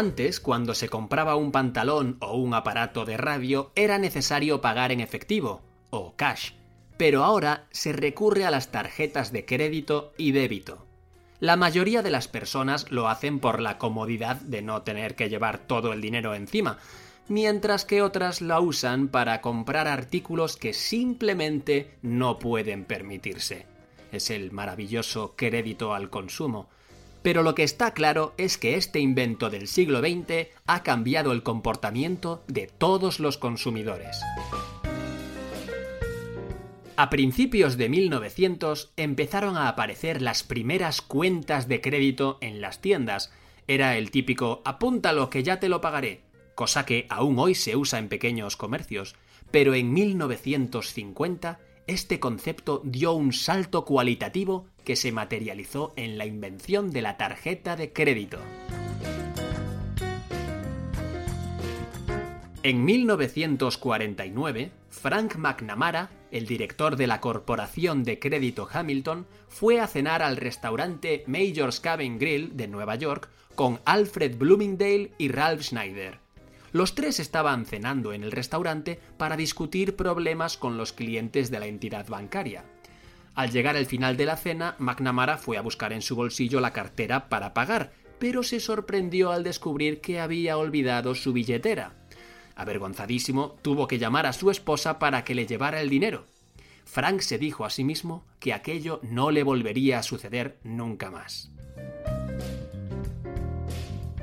Antes, cuando se compraba un pantalón o un aparato de radio, era necesario pagar en efectivo, o cash, pero ahora se recurre a las tarjetas de crédito y débito. La mayoría de las personas lo hacen por la comodidad de no tener que llevar todo el dinero encima, mientras que otras la usan para comprar artículos que simplemente no pueden permitirse. Es el maravilloso crédito al consumo pero lo que está claro es que este invento del siglo XX ha cambiado el comportamiento de todos los consumidores. A principios de 1900 empezaron a aparecer las primeras cuentas de crédito en las tiendas. Era el típico apúntalo que ya te lo pagaré, cosa que aún hoy se usa en pequeños comercios, pero en 1950 este concepto dio un salto cualitativo que se materializó en la invención de la tarjeta de crédito. En 1949, Frank McNamara, el director de la Corporación de Crédito Hamilton, fue a cenar al restaurante Major's Cabin Grill de Nueva York con Alfred Bloomingdale y Ralph Schneider. Los tres estaban cenando en el restaurante para discutir problemas con los clientes de la entidad bancaria. Al llegar al final de la cena, McNamara fue a buscar en su bolsillo la cartera para pagar, pero se sorprendió al descubrir que había olvidado su billetera. Avergonzadísimo, tuvo que llamar a su esposa para que le llevara el dinero. Frank se dijo a sí mismo que aquello no le volvería a suceder nunca más.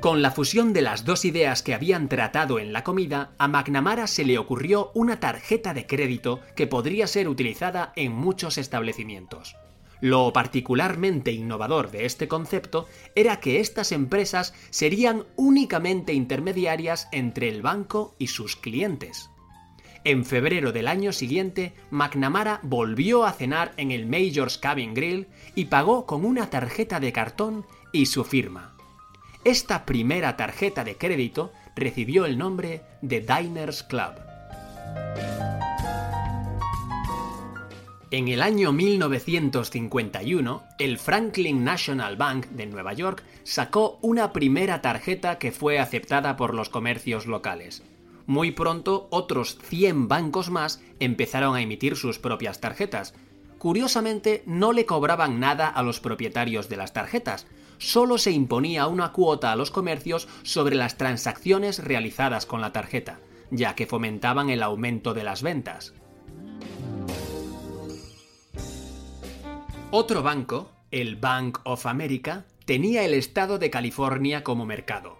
Con la fusión de las dos ideas que habían tratado en la comida, a McNamara se le ocurrió una tarjeta de crédito que podría ser utilizada en muchos establecimientos. Lo particularmente innovador de este concepto era que estas empresas serían únicamente intermediarias entre el banco y sus clientes. En febrero del año siguiente, McNamara volvió a cenar en el Major's Cabin Grill y pagó con una tarjeta de cartón y su firma. Esta primera tarjeta de crédito recibió el nombre de Diners Club. En el año 1951, el Franklin National Bank de Nueva York sacó una primera tarjeta que fue aceptada por los comercios locales. Muy pronto, otros 100 bancos más empezaron a emitir sus propias tarjetas. Curiosamente, no le cobraban nada a los propietarios de las tarjetas, solo se imponía una cuota a los comercios sobre las transacciones realizadas con la tarjeta, ya que fomentaban el aumento de las ventas. Otro banco, el Bank of America, tenía el estado de California como mercado.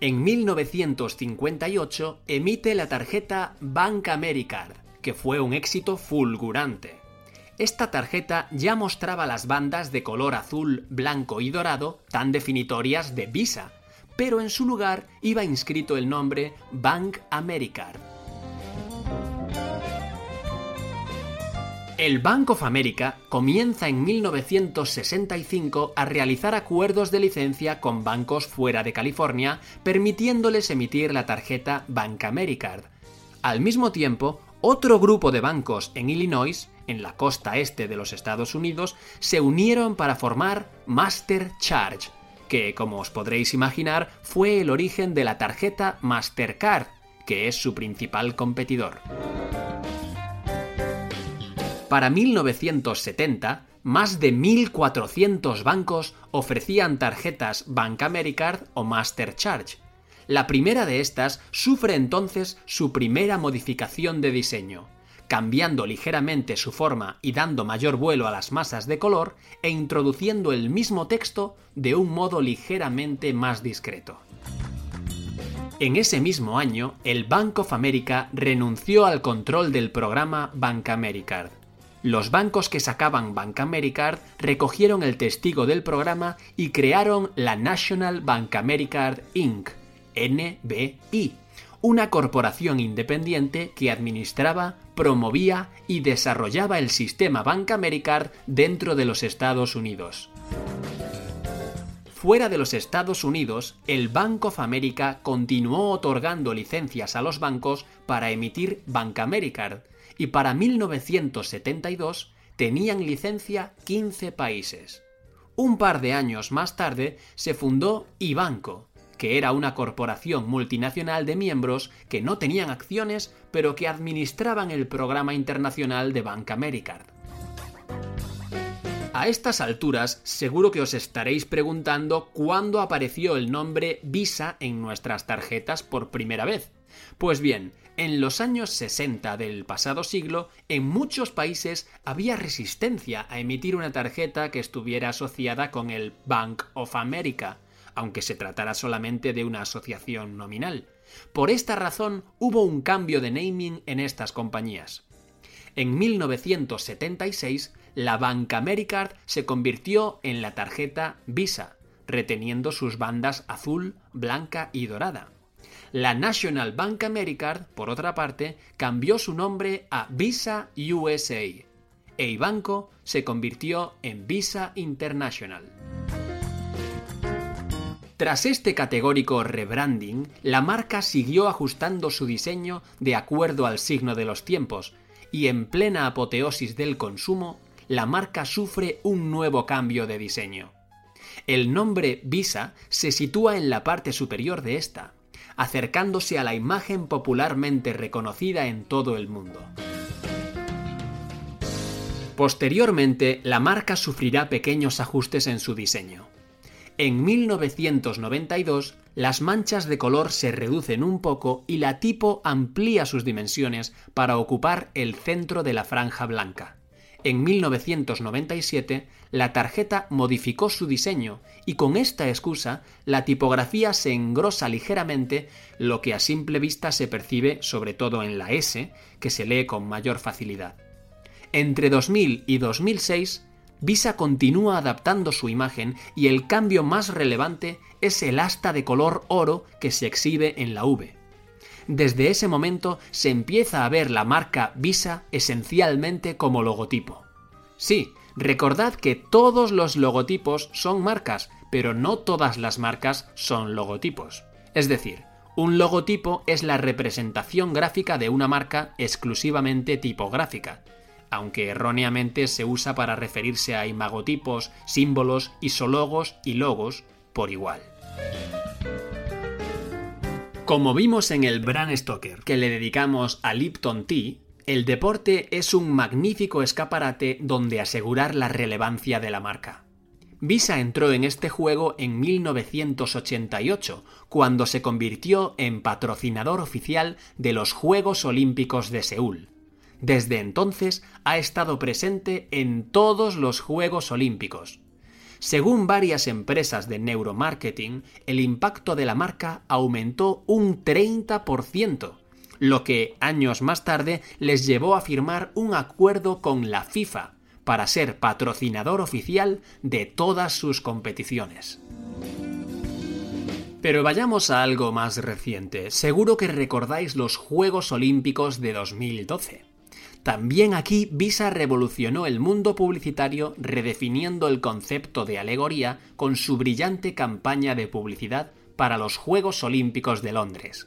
En 1958 emite la tarjeta Bank Americard, que fue un éxito fulgurante. Esta tarjeta ya mostraba las bandas de color azul, blanco y dorado tan definitorias de Visa, pero en su lugar iba inscrito el nombre Bank America. El Bank of America comienza en 1965 a realizar acuerdos de licencia con bancos fuera de California, permitiéndoles emitir la tarjeta Bank Americard. Al mismo tiempo, otro grupo de bancos en Illinois en la costa este de los Estados Unidos, se unieron para formar Master Charge, que, como os podréis imaginar, fue el origen de la tarjeta Mastercard, que es su principal competidor. Para 1970, más de 1.400 bancos ofrecían tarjetas Bank Americard o Master Charge. La primera de estas sufre entonces su primera modificación de diseño cambiando ligeramente su forma y dando mayor vuelo a las masas de color e introduciendo el mismo texto de un modo ligeramente más discreto. En ese mismo año, el Bank of America renunció al control del programa Bank Americard. Los bancos que sacaban Bank Americard recogieron el testigo del programa y crearon la National Bank Americard Inc., NBI, una corporación independiente que administraba, promovía y desarrollaba el sistema Bank Americard dentro de los Estados Unidos. Fuera de los Estados Unidos, el Bank of America continuó otorgando licencias a los bancos para emitir Bank Americard y para 1972 tenían licencia 15 países. Un par de años más tarde se fundó iBanco, que era una corporación multinacional de miembros que no tenían acciones pero que administraban el programa internacional de Bank Americard. A estas alturas, seguro que os estaréis preguntando cuándo apareció el nombre Visa en nuestras tarjetas por primera vez. Pues bien, en los años 60 del pasado siglo, en muchos países había resistencia a emitir una tarjeta que estuviera asociada con el Bank of America, aunque se tratara solamente de una asociación nominal. Por esta razón hubo un cambio de naming en estas compañías. En 1976 la Bank Americard se convirtió en la tarjeta Visa, reteniendo sus bandas azul, blanca y dorada. La National Bank Americard, por otra parte, cambió su nombre a Visa USA. E Banco se convirtió en Visa International. Tras este categórico rebranding, la marca siguió ajustando su diseño de acuerdo al signo de los tiempos, y en plena apoteosis del consumo, la marca sufre un nuevo cambio de diseño. El nombre Visa se sitúa en la parte superior de esta, acercándose a la imagen popularmente reconocida en todo el mundo. Posteriormente, la marca sufrirá pequeños ajustes en su diseño. En 1992, las manchas de color se reducen un poco y la tipo amplía sus dimensiones para ocupar el centro de la franja blanca. En 1997, la tarjeta modificó su diseño y con esta excusa la tipografía se engrosa ligeramente, lo que a simple vista se percibe sobre todo en la S, que se lee con mayor facilidad. Entre 2000 y 2006, Visa continúa adaptando su imagen y el cambio más relevante es el asta de color oro que se exhibe en la V. Desde ese momento se empieza a ver la marca Visa esencialmente como logotipo. Sí, recordad que todos los logotipos son marcas, pero no todas las marcas son logotipos. Es decir, un logotipo es la representación gráfica de una marca exclusivamente tipográfica, aunque erróneamente se usa para referirse a imagotipos, símbolos, isologos y logos por igual. Como vimos en el Bran Stoker que le dedicamos a Lipton Tea, el deporte es un magnífico escaparate donde asegurar la relevancia de la marca. Visa entró en este juego en 1988, cuando se convirtió en patrocinador oficial de los Juegos Olímpicos de Seúl. Desde entonces ha estado presente en todos los Juegos Olímpicos, según varias empresas de neuromarketing, el impacto de la marca aumentó un 30%, lo que años más tarde les llevó a firmar un acuerdo con la FIFA para ser patrocinador oficial de todas sus competiciones. Pero vayamos a algo más reciente. Seguro que recordáis los Juegos Olímpicos de 2012. También aquí Visa revolucionó el mundo publicitario redefiniendo el concepto de alegoría con su brillante campaña de publicidad para los Juegos Olímpicos de Londres.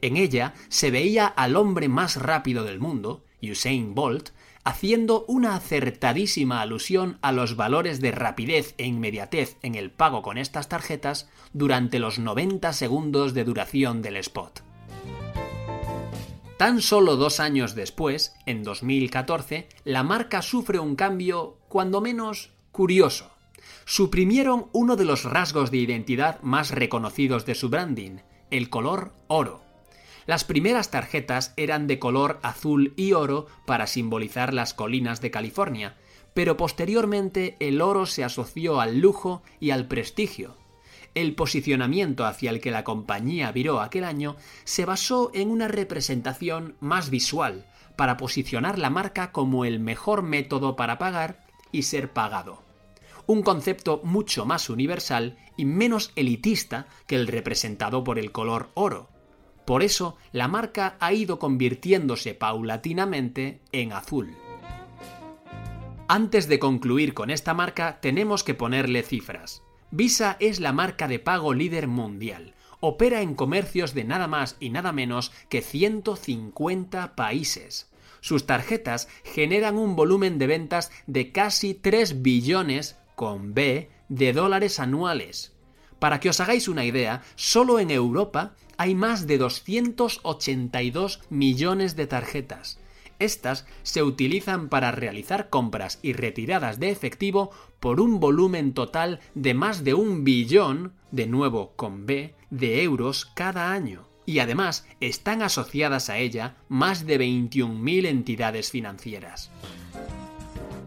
En ella se veía al hombre más rápido del mundo, Usain Bolt, haciendo una acertadísima alusión a los valores de rapidez e inmediatez en el pago con estas tarjetas durante los 90 segundos de duración del spot. Tan solo dos años después, en 2014, la marca sufre un cambio, cuando menos, curioso. Suprimieron uno de los rasgos de identidad más reconocidos de su branding, el color oro. Las primeras tarjetas eran de color azul y oro para simbolizar las colinas de California, pero posteriormente el oro se asoció al lujo y al prestigio. El posicionamiento hacia el que la compañía viró aquel año se basó en una representación más visual, para posicionar la marca como el mejor método para pagar y ser pagado. Un concepto mucho más universal y menos elitista que el representado por el color oro. Por eso, la marca ha ido convirtiéndose paulatinamente en azul. Antes de concluir con esta marca, tenemos que ponerle cifras. Visa es la marca de pago líder mundial. Opera en comercios de nada más y nada menos que 150 países. Sus tarjetas generan un volumen de ventas de casi 3 billones con B de dólares anuales. Para que os hagáis una idea, solo en Europa hay más de 282 millones de tarjetas. Estas se utilizan para realizar compras y retiradas de efectivo por un volumen total de más de un billón, de nuevo con B, de euros cada año. Y además están asociadas a ella más de 21.000 entidades financieras.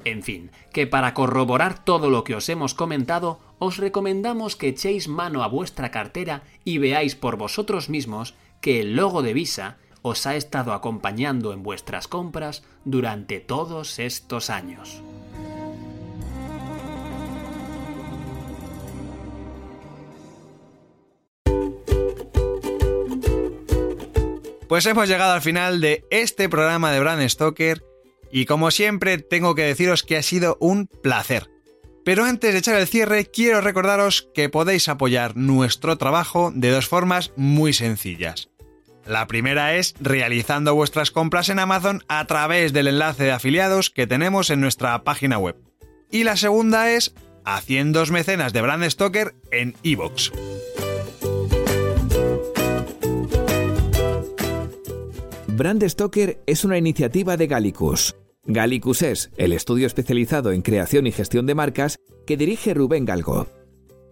En fin, que para corroborar todo lo que os hemos comentado, os recomendamos que echéis mano a vuestra cartera y veáis por vosotros mismos que el logo de Visa os ha estado acompañando en vuestras compras durante todos estos años. Pues hemos llegado al final de este programa de Brand Stoker y como siempre tengo que deciros que ha sido un placer. Pero antes de echar el cierre quiero recordaros que podéis apoyar nuestro trabajo de dos formas muy sencillas. La primera es realizando vuestras compras en Amazon a través del enlace de afiliados que tenemos en nuestra página web. Y la segunda es haciendo mecenas de Brand Stoker en iVoox. Brand Stoker es una iniciativa de Gallicus. Gallicus es el estudio especializado en creación y gestión de marcas que dirige Rubén Galgo.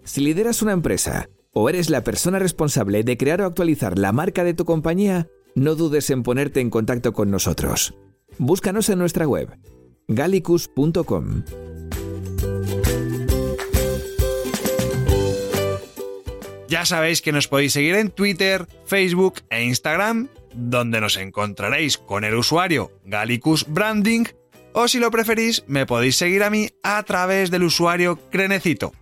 Si lideras una empresa o eres la persona responsable de crear o actualizar la marca de tu compañía, no dudes en ponerte en contacto con nosotros. Búscanos en nuestra web gallicus.com. Ya sabéis que nos podéis seguir en Twitter, Facebook e Instagram donde nos encontraréis con el usuario Gallicus Branding, o si lo preferís, me podéis seguir a mí a través del usuario Crenecito.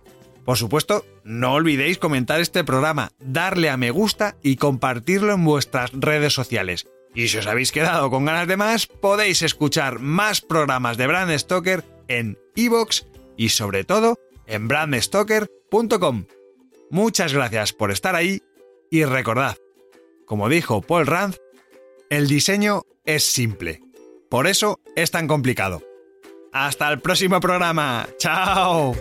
Por supuesto, no olvidéis comentar este programa, darle a me gusta y compartirlo en vuestras redes sociales. Y si os habéis quedado con ganas de más, podéis escuchar más programas de Brand Stoker en iVoox y sobre todo en brandstoker.com. Muchas gracias por estar ahí y recordad, como dijo Paul Rand, el diseño es simple. Por eso es tan complicado. Hasta el próximo programa. ¡Chao!